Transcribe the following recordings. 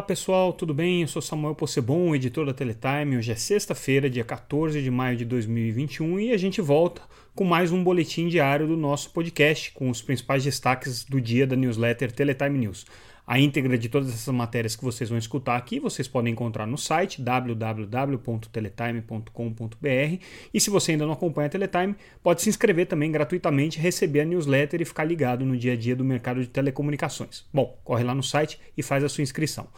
Olá pessoal, tudo bem? Eu sou Samuel Possebon, editor da Teletime. Hoje é sexta-feira, dia 14 de maio de 2021 e a gente volta com mais um boletim diário do nosso podcast com os principais destaques do dia da newsletter Teletime News. A íntegra de todas essas matérias que vocês vão escutar aqui vocês podem encontrar no site www.teletime.com.br e se você ainda não acompanha a Teletime, pode se inscrever também gratuitamente, receber a newsletter e ficar ligado no dia a dia do mercado de telecomunicações. Bom, corre lá no site e faz a sua inscrição.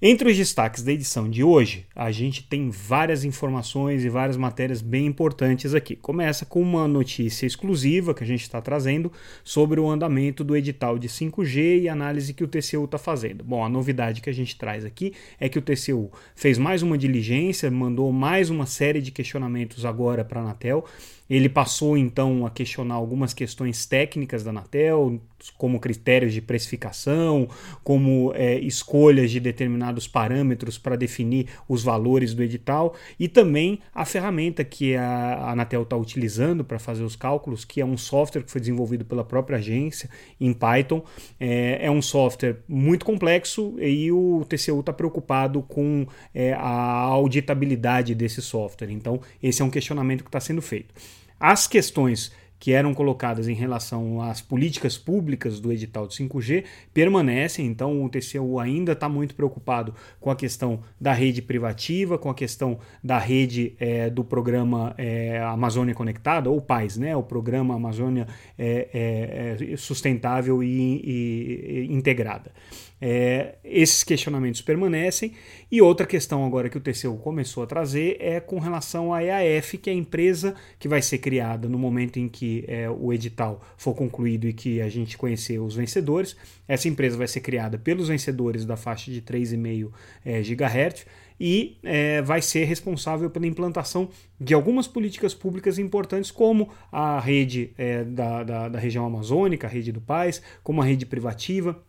Entre os destaques da edição de hoje, a gente tem várias informações e várias matérias bem importantes aqui. Começa com uma notícia exclusiva que a gente está trazendo sobre o andamento do edital de 5G e análise que o TCU está fazendo. Bom, a novidade que a gente traz aqui é que o TCU fez mais uma diligência, mandou mais uma série de questionamentos agora para a Anatel ele passou então a questionar algumas questões técnicas da Anatel, como critérios de precificação, como é, escolhas de determinados parâmetros para definir os valores do edital e também a ferramenta que a Anatel está utilizando para fazer os cálculos, que é um software que foi desenvolvido pela própria agência em Python. É, é um software muito complexo e o TCU está preocupado com é, a auditabilidade desse software. Então, esse é um questionamento que está sendo feito. As questões que eram colocadas em relação às políticas públicas do edital de 5G permanecem, então o TCU ainda está muito preocupado com a questão da rede privativa, com a questão da rede é, do programa é, Amazônia Conectada, ou PAIS, né, o programa Amazônia é, é, é Sustentável e, e, e Integrada. É, esses questionamentos permanecem. E outra questão agora que o TCU começou a trazer é com relação à EAF, que é a empresa que vai ser criada no momento em que é, o edital for concluído e que a gente conhecer os vencedores. Essa empresa vai ser criada pelos vencedores da faixa de 3,5 é, GHz e é, vai ser responsável pela implantação de algumas políticas públicas importantes, como a rede é, da, da, da região amazônica, a rede do Paz, como a rede privativa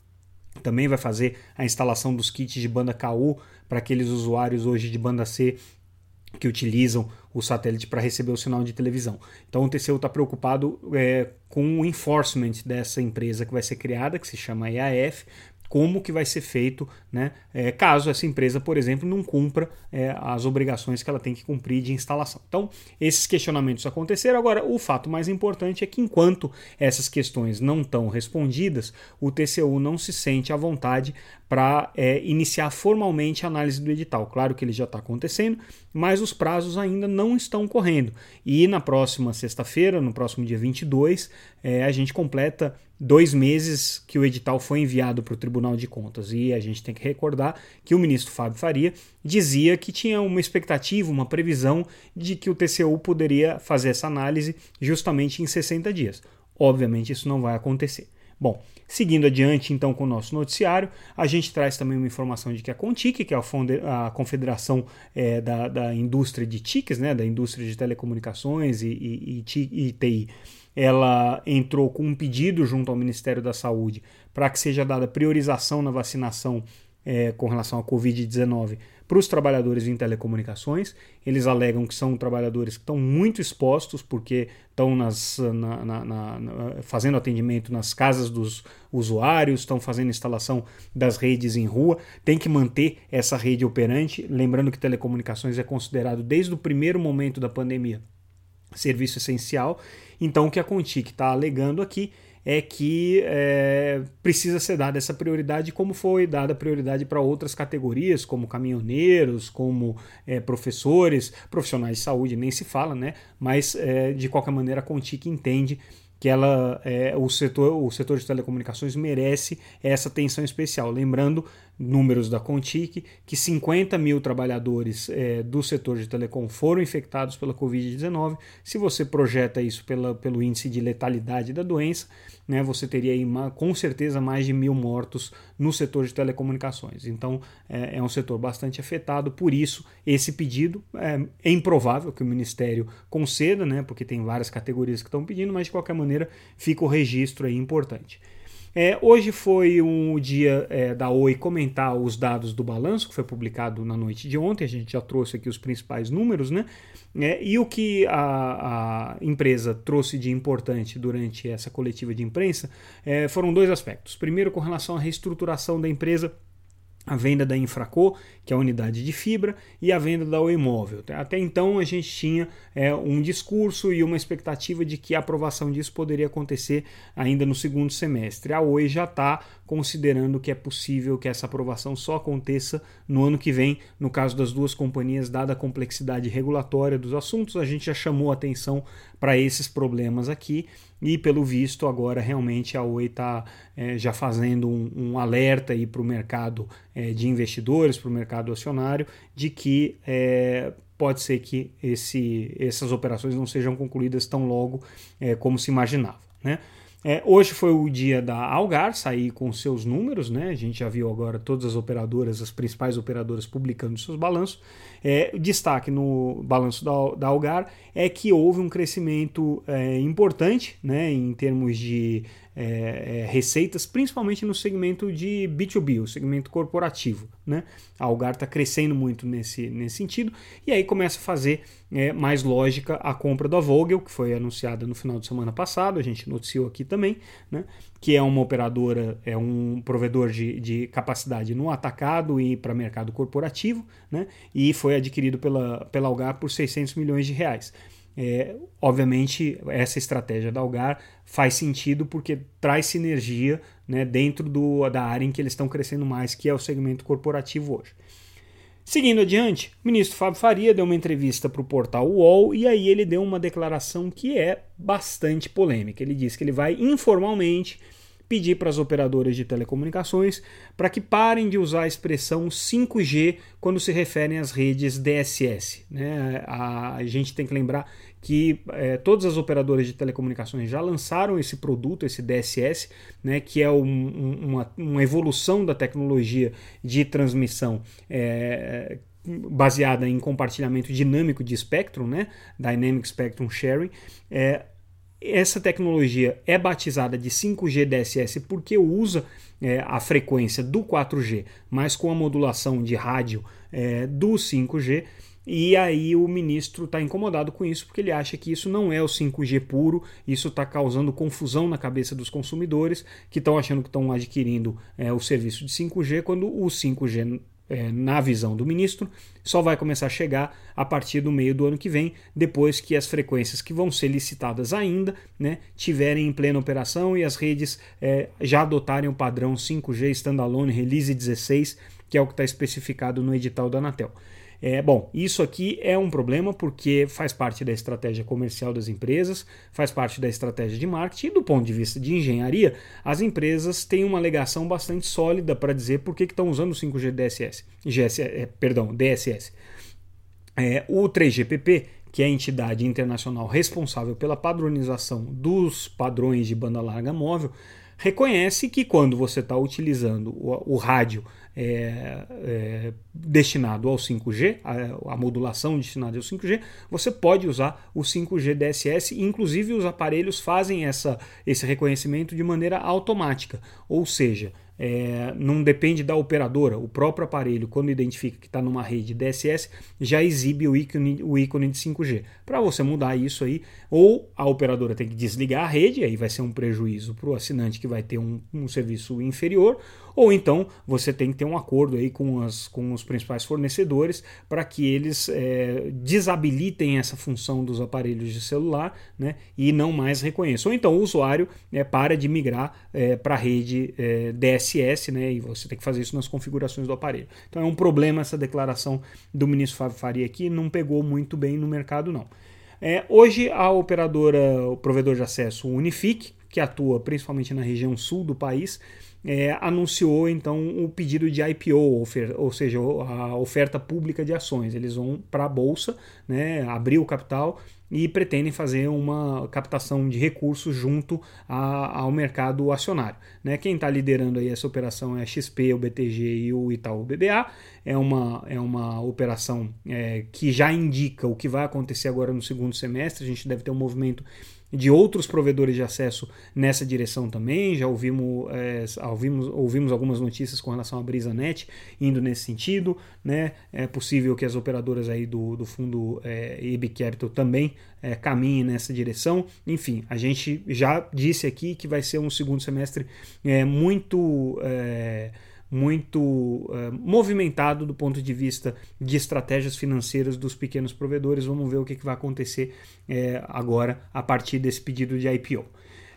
também vai fazer a instalação dos kits de banda KU para aqueles usuários hoje de banda C que utilizam o satélite para receber o sinal de televisão. Então o TCU está preocupado é, com o enforcement dessa empresa que vai ser criada, que se chama EAF, como que vai ser feito, né, é, caso essa empresa, por exemplo, não cumpra é, as obrigações que ela tem que cumprir de instalação. Então, esses questionamentos aconteceram. Agora, o fato mais importante é que enquanto essas questões não estão respondidas, o TCU não se sente à vontade para é, iniciar formalmente a análise do edital. Claro que ele já está acontecendo, mas os prazos ainda não estão correndo. E na próxima sexta-feira, no próximo dia 22, é, a gente completa dois meses que o edital foi enviado para o Tribunal de Contas. E a gente tem que recordar que o ministro Fábio Faria dizia que tinha uma expectativa, uma previsão de que o TCU poderia fazer essa análise justamente em 60 dias. Obviamente, isso não vai acontecer. Bom, seguindo adiante então com o nosso noticiário, a gente traz também uma informação de que a Contic, que é a, confederação é, da, da, indústria de TICs, né, da indústria de telecomunicações e, e, e, e TI, ela entrou com um pedido junto ao Ministério da Saúde para que seja dada priorização na vacinação é, com relação à Covid-19 para os trabalhadores em telecomunicações. Eles alegam que são trabalhadores que estão muito expostos porque estão nas, na, na, na, fazendo atendimento nas casas dos usuários, estão fazendo instalação das redes em rua, tem que manter essa rede operante. Lembrando que telecomunicações é considerado desde o primeiro momento da pandemia serviço essencial. Então, o que a Contic está alegando aqui é que é, precisa ser dada essa prioridade, como foi dada prioridade para outras categorias, como caminhoneiros, como é, professores, profissionais de saúde, nem se fala, né? Mas é, de qualquer maneira a Contic entende que ela, é, o, setor, o setor de telecomunicações merece essa atenção especial. Lembrando, números da Contic, que 50 mil trabalhadores é, do setor de telecom foram infectados pela Covid-19. Se você projeta isso pela, pelo índice de letalidade da doença, né, você teria aí com certeza mais de mil mortos no setor de telecomunicações. Então é, é um setor bastante afetado, por isso esse pedido é, é, improvável que o Ministério conceda, né, porque tem várias categorias que estão pedindo, mas de qualquer maneira fica o registro aí importante. É, hoje foi um dia é, da Oi comentar os dados do balanço que foi publicado na noite de ontem. A gente já trouxe aqui os principais números, né? É, e o que a, a, empresa trouxe de importante durante essa coletiva de imprensa é, foram dois aspectos. Primeiro, com relação à reestruturação da empresa a venda da Infraco, que é a unidade de fibra, e a venda da Oi Móvel. Até então a gente tinha é, um discurso e uma expectativa de que a aprovação disso poderia acontecer ainda no segundo semestre. A Oi já está considerando que é possível que essa aprovação só aconteça no ano que vem. No caso das duas companhias, dada a complexidade regulatória dos assuntos, a gente já chamou atenção para esses problemas aqui e pelo visto agora realmente a Oi está é, já fazendo um, um alerta para o mercado é, de investidores, para o mercado acionário, de que é, pode ser que esse, essas operações não sejam concluídas tão logo é, como se imaginava. Né? É, hoje foi o dia da Algar sair com seus números, né? A gente já viu agora todas as operadoras, as principais operadoras publicando seus balanços. É, destaque no balanço da, da Algar é que houve um crescimento é, importante, né? Em termos de é, é, receitas, principalmente no segmento de B2B, o segmento corporativo. Né? A Algar está crescendo muito nesse, nesse sentido, e aí começa a fazer é, mais lógica a compra da Vogel, que foi anunciada no final de semana passado, a gente noticiou aqui também, né? que é uma operadora, é um provedor de, de capacidade no atacado e para mercado corporativo, né? e foi adquirido pela, pela Algar por 600 milhões de reais. É, obviamente, essa estratégia da Algar faz sentido porque traz sinergia né, dentro do, da área em que eles estão crescendo mais, que é o segmento corporativo hoje. Seguindo adiante, o ministro Fábio Faria deu uma entrevista para o portal UOL e aí ele deu uma declaração que é bastante polêmica. Ele disse que ele vai informalmente pedir para as operadoras de telecomunicações para que parem de usar a expressão 5G quando se referem às redes DSS. Né? A, gente tem que lembrar que é, todas as operadoras de telecomunicações já lançaram esse produto, esse DSS, né, que é um, uma, uma, evolução da tecnologia de transmissão é, baseada em compartilhamento dinâmico de espectro, né, Dynamic Spectrum Sharing. É, essa tecnologia é batizada de 5G DSS porque usa é, a frequência do 4G, mas com a modulação de rádio é, do 5G. E aí o ministro está incomodado com isso porque ele acha que isso não é o 5G puro, isso está causando confusão na cabeça dos consumidores que estão achando que estão adquirindo é, o serviço de 5G quando o 5G é, na visão do ministro, só vai começar a chegar a partir do meio do ano que vem, depois que as frequências que vão ser licitadas ainda né, tiverem em plena operação e as redes é, já adotarem o padrão 5G Standalone Release 16, que é o que está especificado no edital da Anatel. É, bom, isso aqui é um problema porque faz parte da estratégia comercial das empresas, faz parte da estratégia de marketing e do ponto de vista de engenharia, as empresas têm uma alegação bastante sólida para dizer por que estão usando o 5G DSS, GS, é, perdão, DSS. É, o 3GPP, que é a entidade internacional responsável pela padronização dos padrões de banda larga móvel, reconhece que quando você está utilizando o, o rádio é, é, destinado ao 5G, a, a, modulação destinada ao 5G, você pode usar o 5G DSS, inclusive os aparelhos fazem essa, esse reconhecimento de maneira automática, ou seja, é, não depende da operadora. O próprio aparelho, quando identifica que está numa rede DSS, já exibe o ícone, o ícone de 5G. Para você mudar isso aí, ou a operadora tem que desligar a rede, aí vai ser um prejuízo para o assinante que vai ter um, um serviço inferior, ou então você tem que ter um acordo aí com, as, com os principais fornecedores para que eles é, desabilitem essa função dos aparelhos de celular né, e não mais reconheçam. Ou então o usuário é, para de migrar é, para a rede é, Né, e você tem que fazer isso nas configurações do aparelho. Então é um problema essa declaração do ministro Fábio Faria aqui, não pegou muito bem no mercado não. É, hoje a operadora, o provedor de acesso Unifique, que atua principalmente na região sul do país, é, anunciou então o pedido de IPO, ou seja, a oferta pública de ações. Eles vão para a bolsa, né, abrir o capital e pretendem fazer uma captação de recursos junto a, ao mercado acionário. Né? Quem está liderando aí essa operação é a XP, o BTG e o Itaú BBA. É uma, é uma operação é, que já indica o que vai acontecer agora no segundo semestre. A gente deve ter um movimento de outros provedores de acesso nessa direção também. Já ouvimos, é, ouvimos, ouvimos algumas notícias com relação à BrisaNet indo nesse sentido. Né? É possível que as operadoras aí do, do fundo é, EB Capital também é, caminhem nessa direção. Enfim, a gente já disse aqui que vai ser um segundo semestre é, muito. É, muito uh, movimentado do ponto de vista de estratégias financeiras dos pequenos provedores. Vamos ver o que, que vai acontecer é, agora a partir desse pedido de IPO.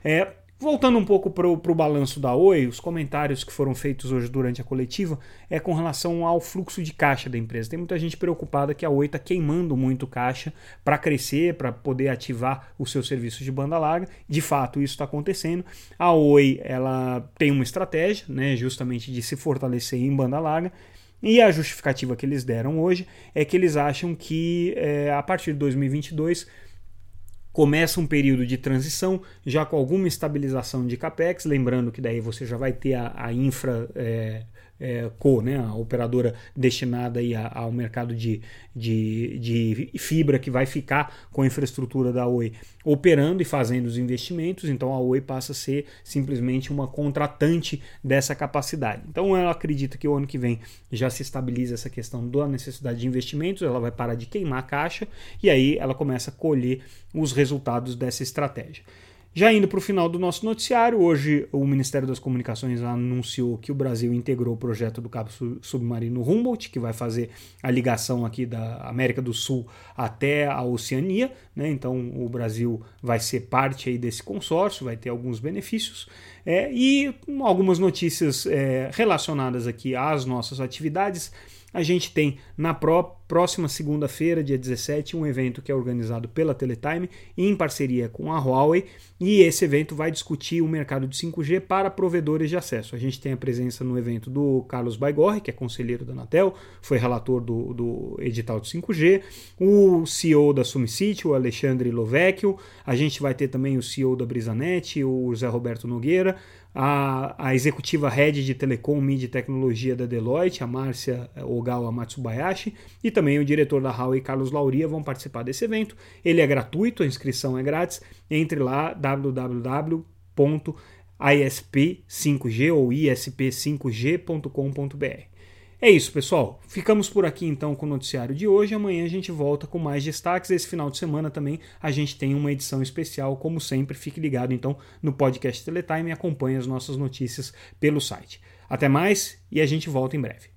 É, Voltando um pouco para o balanço da Oi, os comentários que foram feitos hoje durante a coletiva é com relação ao fluxo de caixa da empresa. Tem muita gente preocupada que a Oi está queimando muito caixa para crescer, para poder ativar o seu serviço de banda larga. De fato, isso está acontecendo. A Oi ela tem uma estratégia, né, justamente de se fortalecer em banda larga. E a justificativa que eles deram hoje é que eles acham que é, a partir de 2022 começa um período de transição, já com alguma estabilização de capex, lembrando que daí você já vai ter a, a infra é, é, Co, né, a operadora destinada aí ao mercado de, de, de fibra que vai ficar com a infraestrutura da Oi operando e fazendo os investimentos, então a Oi passa a ser simplesmente uma contratante dessa capacidade. Então ela acredita que o ano que vem já se estabiliza essa questão da necessidade de investimentos, ela vai parar de queimar a caixa e aí ela começa a colher os resultados dessa estratégia. Já indo para o final do nosso noticiário, hoje o Ministério das Comunicações anunciou que o Brasil integrou o projeto do cabo submarino Humboldt, que vai fazer a ligação aqui da América do Sul até a Oceania. Né? Então o Brasil vai ser parte aí desse consórcio, vai ter alguns benefícios. É, e algumas notícias é, relacionadas aqui às nossas atividades. A gente tem na próxima segunda-feira, dia 17, um evento que é organizado pela Teletime em parceria com a Huawei, e esse evento vai discutir o mercado de 5G para provedores de acesso. A gente tem a presença no evento do Carlos Baigorre, que é conselheiro da Anatel, foi relator do, do edital de 5G, o CEO da Sumicity, o Alexandre Lovecchio, a gente vai ter também o CEO da Brisanet, o José Roberto Nogueira, a, a executiva head de Telecom, Mídia e Tecnologia da Deloitte, a Márcia Ogawa Matsubayashi, e também o diretor da Huawei, Carlos Lauria, vão participar desse evento. Ele é gratuito, a inscrição é grátis. Entre lá, www.isp5g ou isp5g.com.br. É isso, pessoal. Ficamos por aqui então com o noticiário de hoje. Amanhã a gente volta com mais destaques. Esse final de semana também a gente tem uma edição especial, como sempre. Fique ligado então no podcast Teletime e acompanhe as nossas notícias pelo site. Até mais e a gente volta em breve.